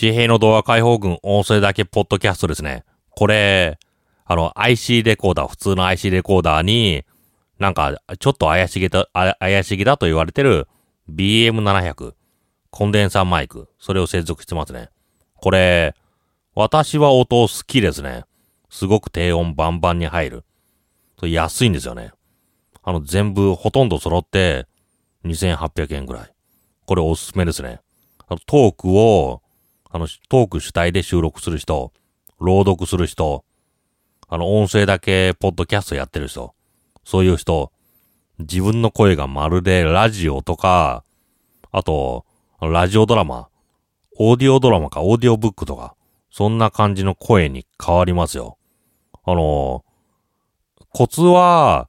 地平の動画解放軍音声だけポッドキャストですね。これ、あの、IC レコーダー、普通の IC レコーダーに、なんか、ちょっと怪しげだ、怪しげだと言われてる BM700、コンデンサーマイク、それを接続してますね。これ、私は音好きですね。すごく低音バンバンに入る。安いんですよね。あの、全部ほとんど揃って2800円ぐらい。これおすすめですね。あの、トークを、あの、トーク主体で収録する人、朗読する人、あの、音声だけポッドキャストやってる人、そういう人、自分の声がまるでラジオとか、あと、ラジオドラマ、オーディオドラマかオーディオブックとか、そんな感じの声に変わりますよ。あの、コツは、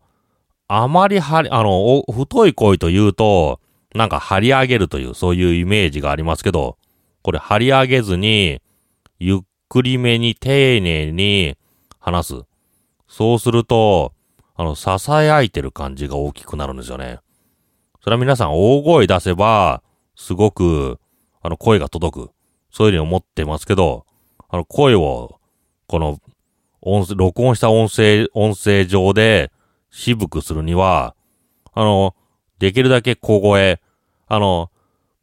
あまり張り、あの、太い声というと、なんか張り上げるという、そういうイメージがありますけど、これ張り上げずに、ゆっくりめに丁寧に話す。そうすると、あの、囁いてる感じが大きくなるんですよね。それは皆さん大声出せば、すごく、あの、声が届く。そういうふうに思ってますけど、あの、声を、この、音、録音した音声、音声上で渋くするには、あの、できるだけ小声、あの、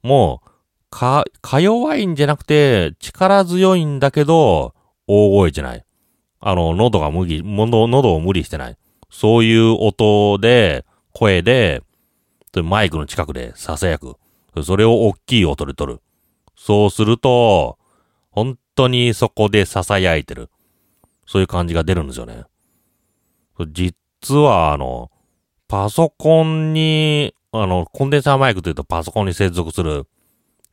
もう、か、か弱いんじゃなくて、力強いんだけど、大声じゃない。あの、喉が無理、喉を無理してない。そういう音で、声で、マイクの近くで囁く。それを大きい音で取る。そうすると、本当にそこで囁いてる。そういう感じが出るんですよね。実は、あの、パソコンに、あの、コンデンサーマイクというとパソコンに接続する。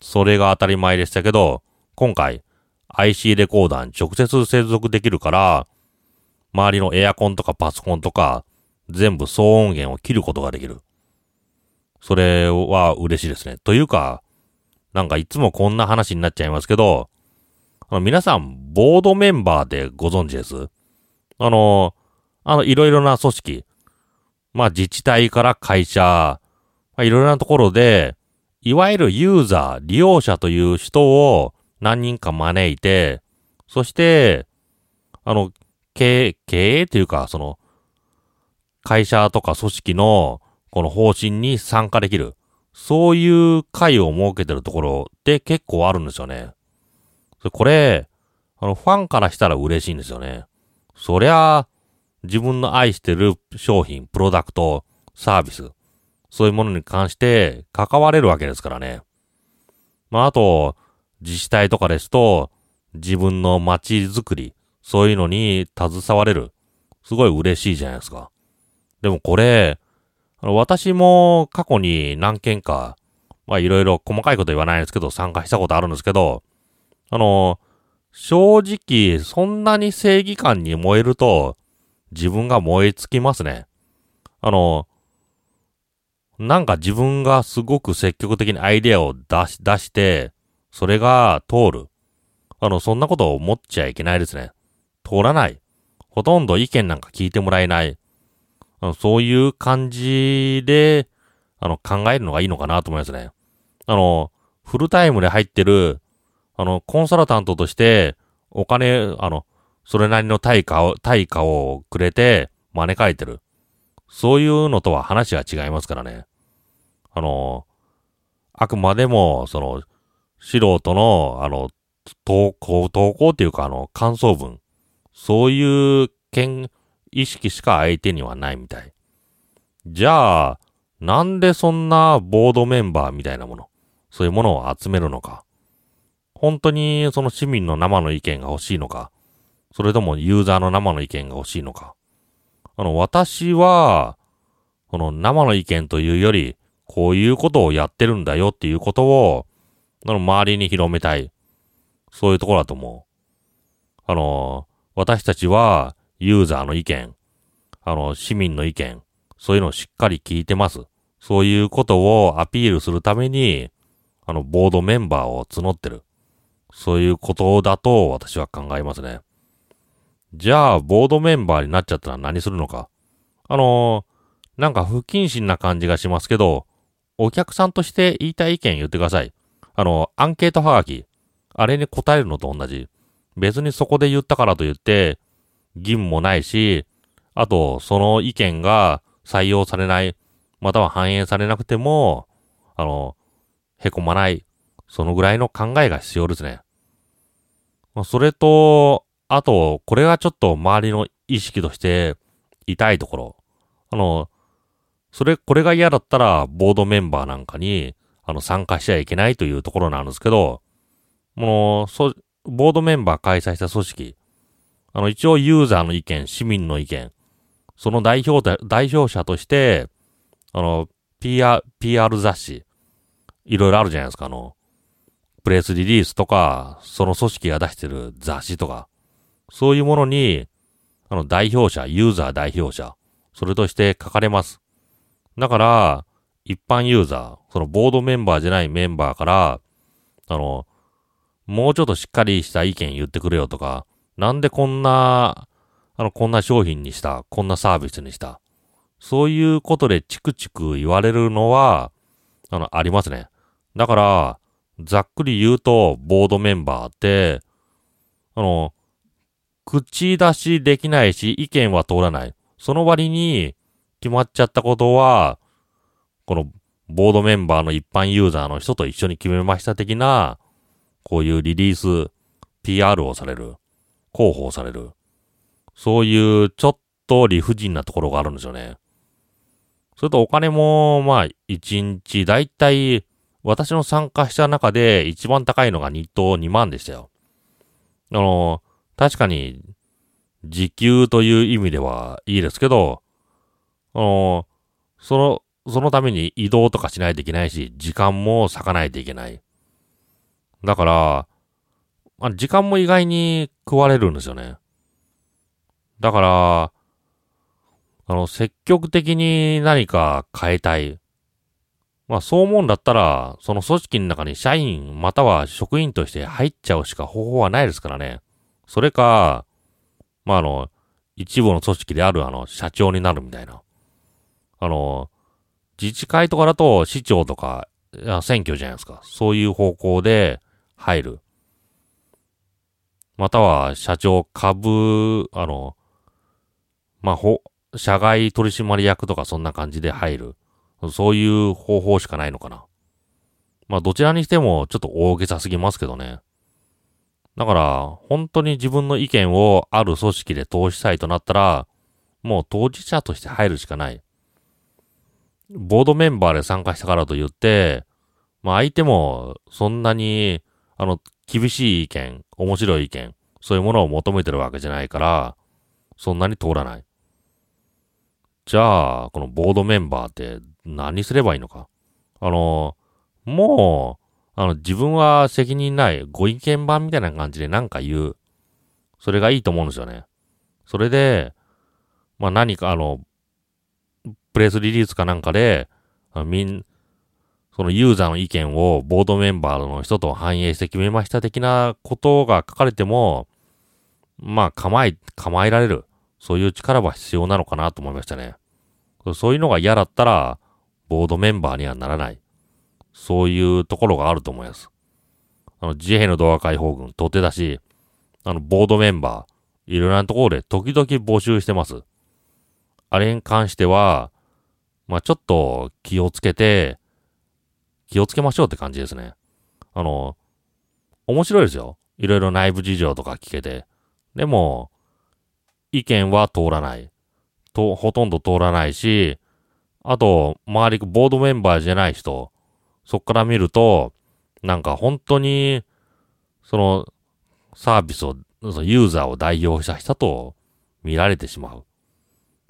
それが当たり前でしたけど、今回、IC レコーダーに直接接続できるから、周りのエアコンとかパソコンとか、全部騒音源を切ることができる。それは嬉しいですね。というか、なんかいつもこんな話になっちゃいますけど、あの皆さん、ボードメンバーでご存知です？あの、あの、いろいろな組織、まあ自治体から会社、まあ、いろいろなところで、いわゆるユーザー、利用者という人を何人か招いて、そして、あの、経営、経営というか、その、会社とか組織のこの方針に参加できる。そういう会を設けてるところって結構あるんですよね。これ、あの、ファンからしたら嬉しいんですよね。そりゃ、自分の愛してる商品、プロダクト、サービス、そういうものに関して関われるわけですからね。まあ、あと、自治体とかですと、自分の街づくり、そういうのに携われる。すごい嬉しいじゃないですか。でもこれ、私も過去に何件か、まあいろいろ細かいこと言わないですけど、参加したことあるんですけど、あの、正直、そんなに正義感に燃えると、自分が燃え尽きますね。あの、なんか自分がすごく積極的にアイデアを出し、出して、それが通る。あの、そんなことを思っちゃいけないですね。通らない。ほとんど意見なんか聞いてもらえない。あのそういう感じで、あの、考えるのがいいのかなと思いますね。あの、フルタイムで入ってる、あの、コンサルタントとして、お金、あの、それなりの対価を、対価をくれて、招かれてる。そういうのとは話が違いますからね。あの、あくまでも、その、素人の、あの、投稿、投稿っていうか、あの、感想文。そういう件、意識しか相手にはないみたい。じゃあ、なんでそんなボードメンバーみたいなもの、そういうものを集めるのか。本当にその市民の生の意見が欲しいのか。それともユーザーの生の意見が欲しいのか。あの、私は、この生の意見というより、こういうことをやってるんだよっていうことを、あの、周りに広めたい。そういうところだと思う。あの、私たちは、ユーザーの意見、あの、市民の意見、そういうのをしっかり聞いてます。そういうことをアピールするために、あの、ボードメンバーを募ってる。そういうことだと私は考えますね。じゃあ、ボードメンバーになっちゃったら何するのか。あのー、なんか不謹慎な感じがしますけど、お客さんとして言いたい意見言ってください。あの、アンケートはがき。あれに答えるのと同じ。別にそこで言ったからと言って、義務もないし、あと、その意見が採用されない、または反映されなくても、あの、へこまない、そのぐらいの考えが必要ですね。ま、それと、あと、これがちょっと周りの意識として痛いところ。あの、それ、これが嫌だったら、ボードメンバーなんかに、あの、参加しちゃいけないというところなんですけど、もう、そ、ボードメンバー開催した組織、あの、一応ユーザーの意見、市民の意見、その代表、代表者として、あの、PR、PR 雑誌、いろいろあるじゃないですか、あの、プレスリリースとか、その組織が出してる雑誌とか、そういうものに、あの、代表者、ユーザー代表者、それとして書かれます。だから、一般ユーザー、そのボードメンバーじゃないメンバーから、あの、もうちょっとしっかりした意見言ってくれよとか、なんでこんな、あの、こんな商品にした、こんなサービスにした。そういうことでチクチク言われるのは、あの、ありますね。だから、ざっくり言うと、ボードメンバーって、あの、口出しできないし、意見は通らない。その割に、決まっちゃったことは、この、ボードメンバーの一般ユーザーの人と一緒に決めました的な、こういうリリース、PR をされる、広報される。そういうちょっと理不尽なところがあるんですよね。それとお金も、まあ、1日、だいたい、私の参加した中で一番高いのが日当2万でしたよ。あの、確かに、時給という意味ではいいですけど、あの、その、そのために移動とかしないといけないし、時間も割かないといけない。だから、まあ、時間も意外に食われるんですよね。だから、あの、積極的に何か変えたい。まあそう思うんだったら、その組織の中に社員または職員として入っちゃうしか方法はないですからね。それか、まああの、一部の組織であるあの、社長になるみたいな。あの、自治会とかだと市長とか、選挙じゃないですか。そういう方向で入る。または社長株、あの、まあ、ほ、社外取締役とかそんな感じで入る。そういう方法しかないのかな。まあ、どちらにしてもちょっと大げさすぎますけどね。だから、本当に自分の意見をある組織で通したいとなったら、もう当事者として入るしかない。ボードメンバーで参加したからと言って、まあ相手もそんなに、あの、厳しい意見、面白い意見、そういうものを求めてるわけじゃないから、そんなに通らない。じゃあ、このボードメンバーって何すればいいのか。あの、もう、あの、自分は責任ないご意見版みたいな感じで何か言う。それがいいと思うんですよね。それで、まあ何かあの、プレスリリースかなんかで、みん、そのユーザーの意見をボードメンバーの人と反映して決めました的なことが書かれても、まあ構え、構えられる。そういう力は必要なのかなと思いましたね。そういうのが嫌だったら、ボードメンバーにはならない。そういうところがあると思います。あの、自衛の動画解放軍、取って出し、あの、ボードメンバー、いろいろなところで時々募集してます。あれに関しては、まあ、ちょっと気をつけて、気をつけましょうって感じですね。あの、面白いですよ。いろいろ内部事情とか聞けて。でも、意見は通らない。と、ほとんど通らないし、あと、周り、ボードメンバーじゃない人、そっから見ると、なんか本当に、その、サービスを、ユーザーを代表した人と見られてしまう。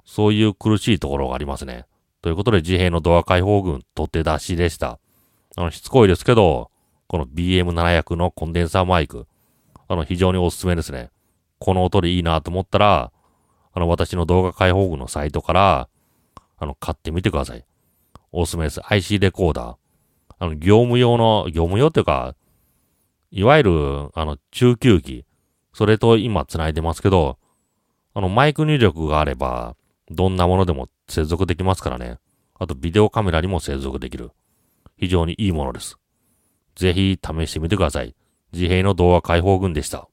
そういう苦しいところがありますね。ということで、自閉のドア解放軍、取って出しでした。あの、しつこいですけど、この BM700 のコンデンサーマイク、あの、非常におすすめですね。この音でいいなと思ったら、あの、私の動画解放具のサイトから、あの、買ってみてください。おすすめです。IC レコーダー。あの、業務用の、業務用っていうか、いわゆる、あの、中級機。それと今繋いでますけど、あの、マイク入力があれば、どんなものでも接続できますからね。あと、ビデオカメラにも接続できる。非常にいいものです。ぜひ試してみてください。自閉の童話解放軍でした。